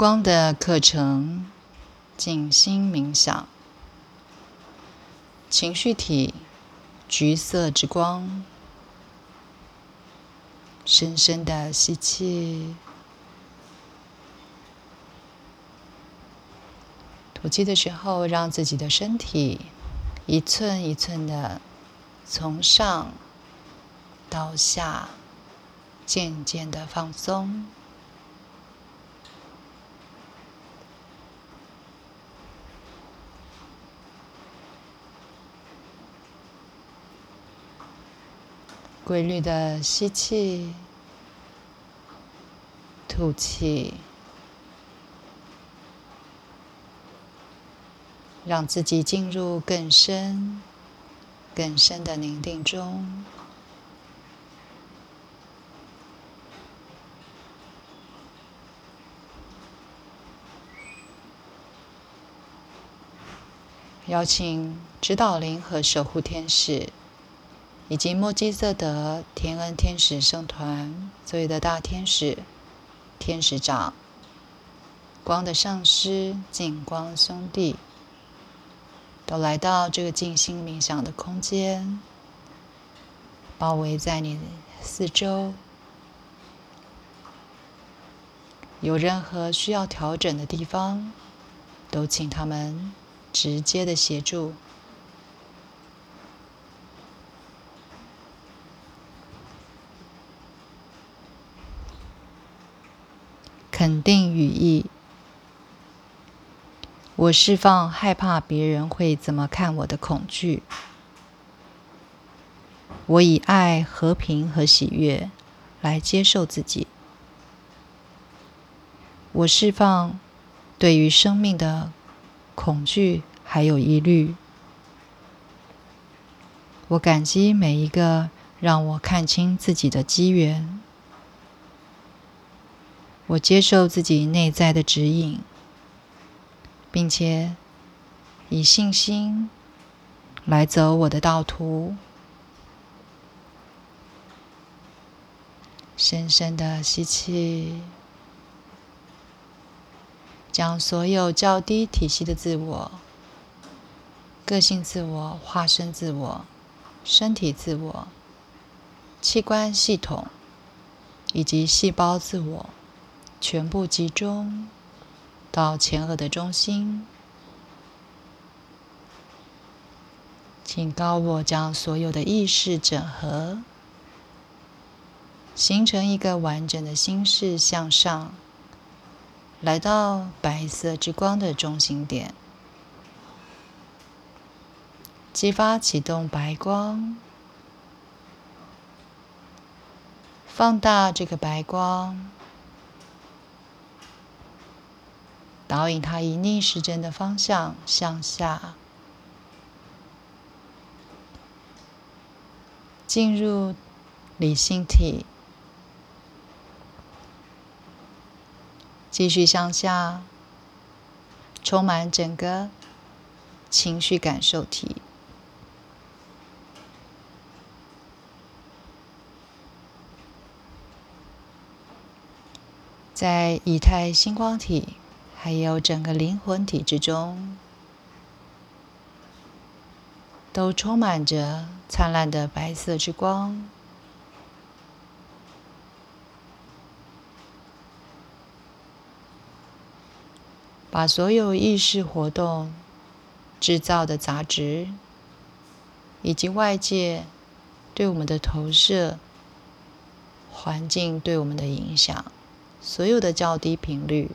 光的课程，静心冥想，情绪体，橘色之光，深深的吸气，吐气的时候，让自己的身体一寸一寸的从上到下，渐渐的放松。规律的吸气、吐气，让自己进入更深、更深的宁静中。邀请指导灵和守护天使。以及墨基色德天恩天使圣团所有的大天使、天使长、光的上师、净光兄弟，都来到这个静心冥想的空间，包围在你四周。有任何需要调整的地方，都请他们直接的协助。肯定语义：我释放害怕别人会怎么看我的恐惧。我以爱、和平和喜悦来接受自己。我释放对于生命的恐惧还有疑虑。我感激每一个让我看清自己的机缘。我接受自己内在的指引，并且以信心来走我的道途。深深的吸气，将所有较低体系的自我、个性自我、化身自我、身体自我、器官系统以及细胞自我。全部集中到前额的中心，请高我将所有的意识整合，形成一个完整的心式向上，来到白色之光的中心点，激发启动白光，放大这个白光。导引它以逆时针的方向向下，进入理性体，继续向下，充满整个情绪感受体，在以太星光体。还有整个灵魂体之中，都充满着灿烂的白色之光，把所有意识活动制造的杂质，以及外界对我们的投射、环境对我们的影响，所有的较低频率。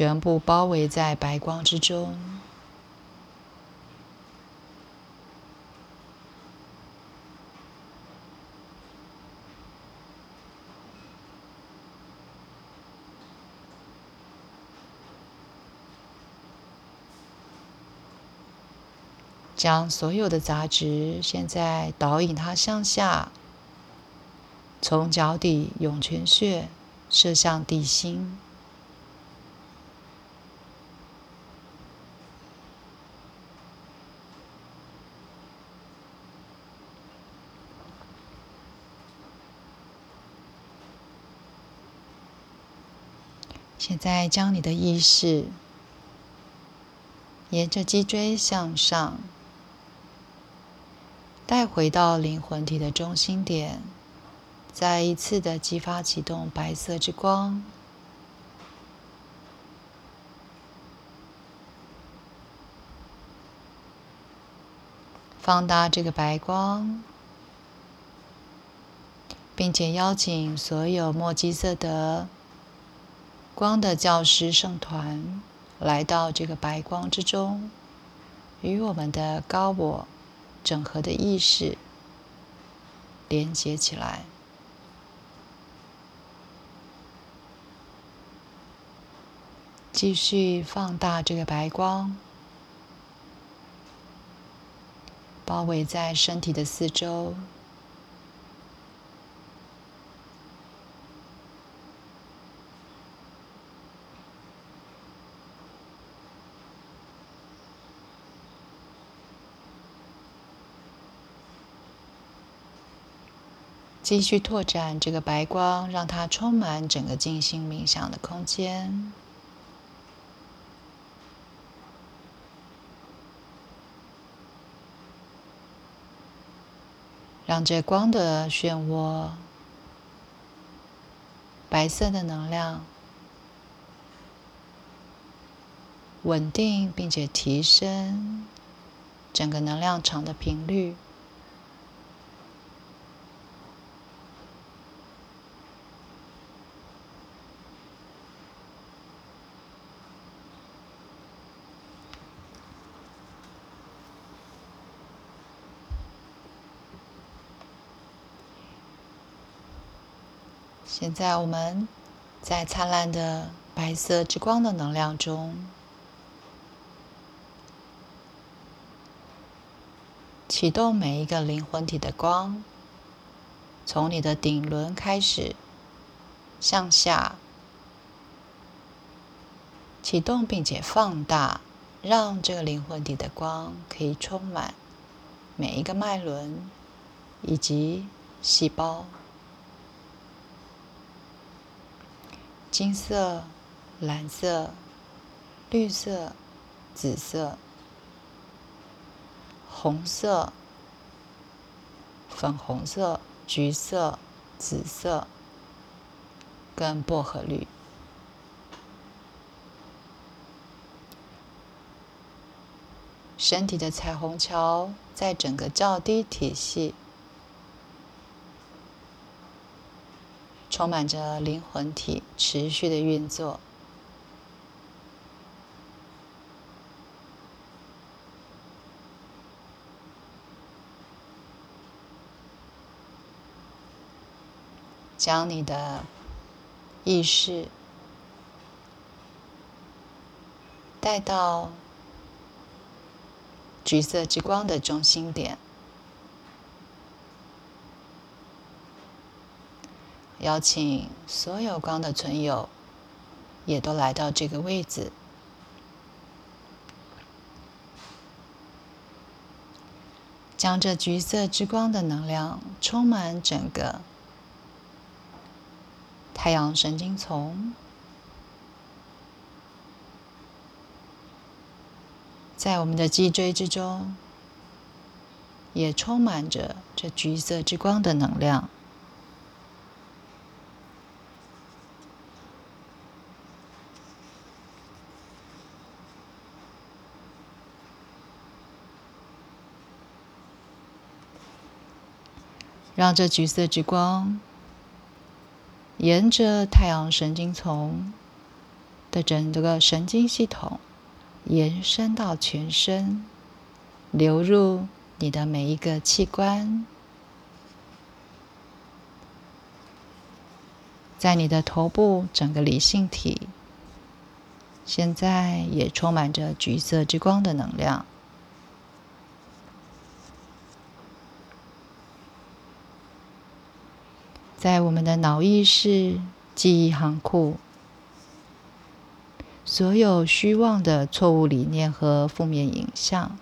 全部包围在白光之中，将所有的杂质现在导引它向下，从脚底涌泉穴射向地心。再将你的意识沿着脊椎向上，带回到灵魂体的中心点，再一次的激发启动白色之光。放大这个白光，并且邀请所有墨基色的光的教师圣团来到这个白光之中，与我们的高我整合的意识连接起来。继续放大这个白光。包围在身体的四周，继续拓展这个白光，让它充满整个静心冥想的空间。让这光的漩涡、白色的能量稳定，并且提升整个能量场的频率。现在我们在灿烂的白色之光的能量中，启动每一个灵魂体的光，从你的顶轮开始向下启动，并且放大，让这个灵魂体的光可以充满每一个脉轮以及细胞。金色、蓝色、绿色、紫色、红色、粉红色、橘色、紫色，跟薄荷绿，身体的彩虹桥在整个较低体系。充满着灵魂体持续的运作，将你的意识带到橘色之光的中心点。邀请所有光的存有，也都来到这个位置，将这橘色之光的能量充满整个太阳神经丛，在我们的脊椎之中，也充满着这橘色之光的能量。让这橘色之光沿着太阳神经丛的整个神经系统延伸到全身，流入你的每一个器官，在你的头部整个理性体，现在也充满着橘色之光的能量。在我们的脑意识记忆行库，所有虚妄的错误理念和负面影像，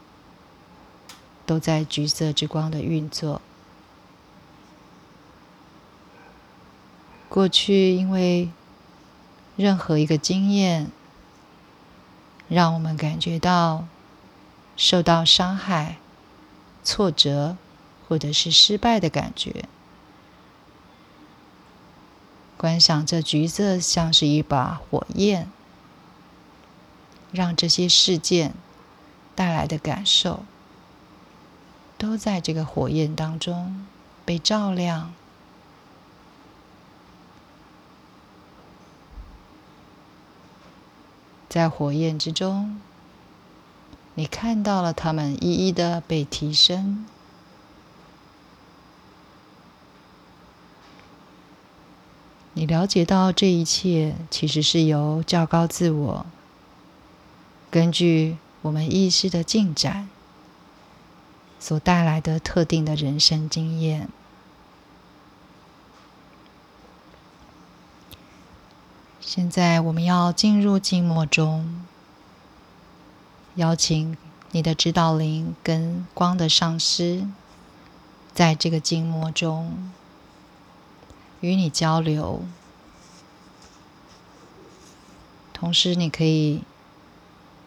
都在橘色之光的运作。过去因为任何一个经验，让我们感觉到受到伤害、挫折或者是失败的感觉。观想这橘色像是一把火焰，让这些事件带来的感受，都在这个火焰当中被照亮。在火焰之中，你看到了他们一一的被提升。你了解到这一切其实是由较高自我根据我们意识的进展所带来的特定的人生经验。现在我们要进入静默中，邀请你的指导灵跟光的上师，在这个静默中与你交流。同时，你可以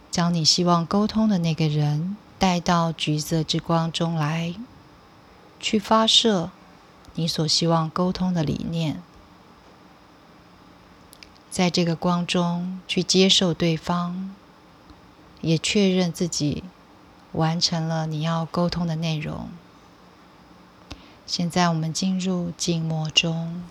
将你希望沟通的那个人带到橘色之光中来，去发射你所希望沟通的理念。在这个光中去接受对方，也确认自己完成了你要沟通的内容。现在我们进入静默中。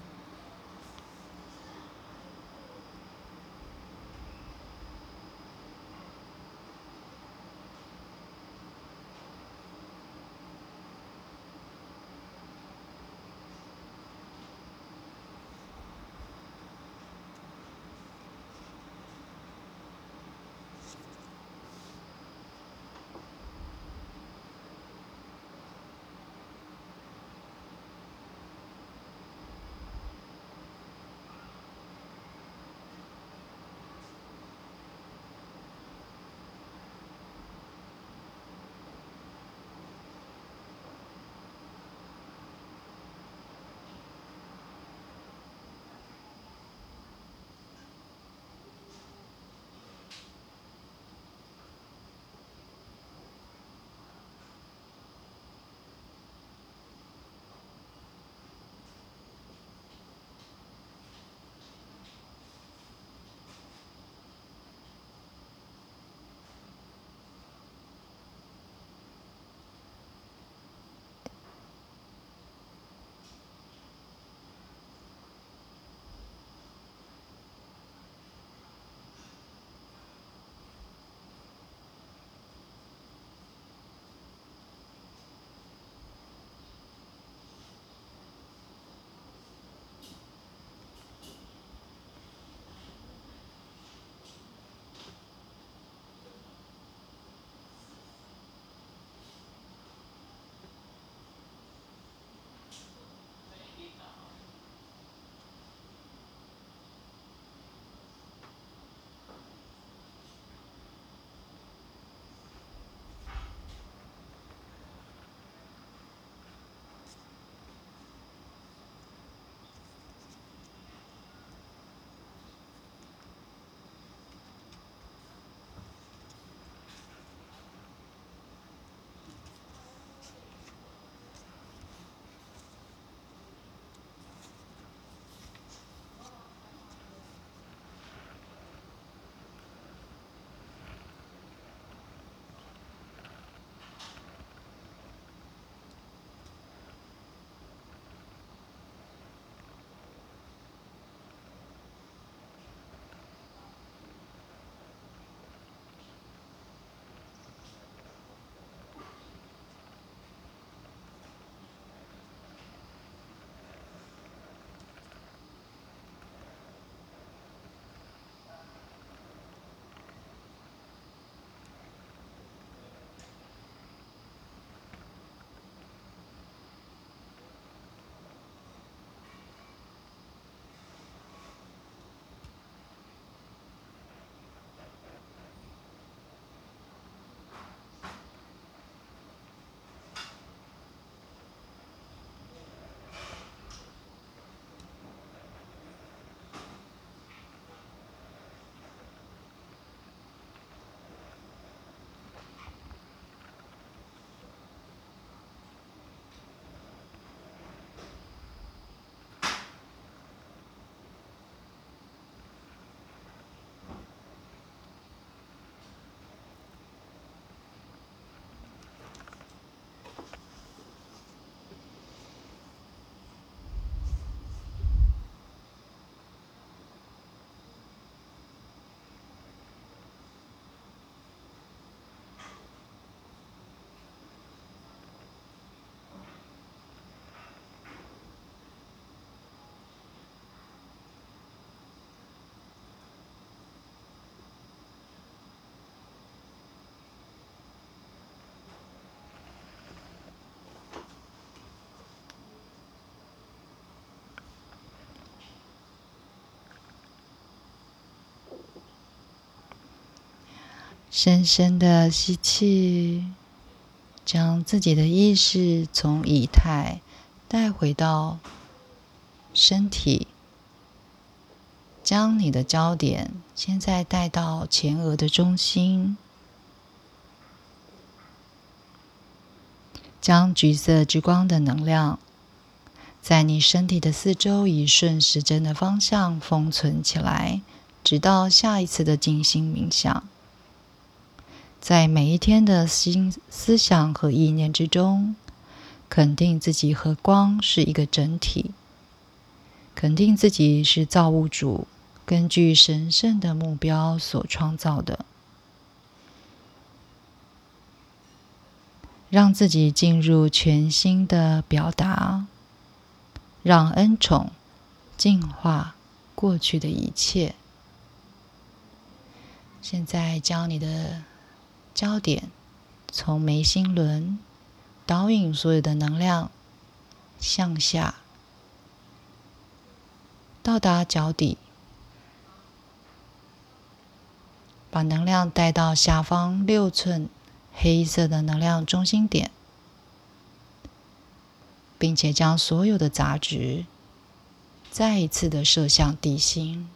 深深的吸气，将自己的意识从仪态带回到身体，将你的焦点现在带到前额的中心，将橘色之光的能量。在你身体的四周，以顺时针的方向封存起来，直到下一次的静心冥想。在每一天的心思想和意念之中，肯定自己和光是一个整体，肯定自己是造物主根据神圣的目标所创造的，让自己进入全新的表达。让恩宠净化过去的一切。现在将你的焦点从眉心轮导引所有的能量向下，到达脚底，把能量带到下方六寸黑色的能量中心点。并且将所有的杂质再一次的射向地心。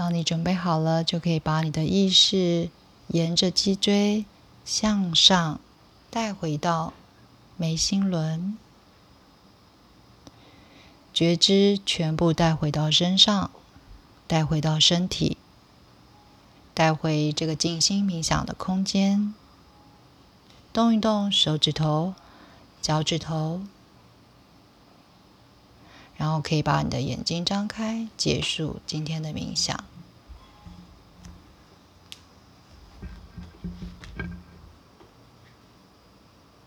当你准备好了，就可以把你的意识沿着脊椎向上带回到眉心轮，觉知全部带回到身上。带回到身体，带回这个静心冥想的空间，动一动手指头、脚趾头，然后可以把你的眼睛张开，结束今天的冥想。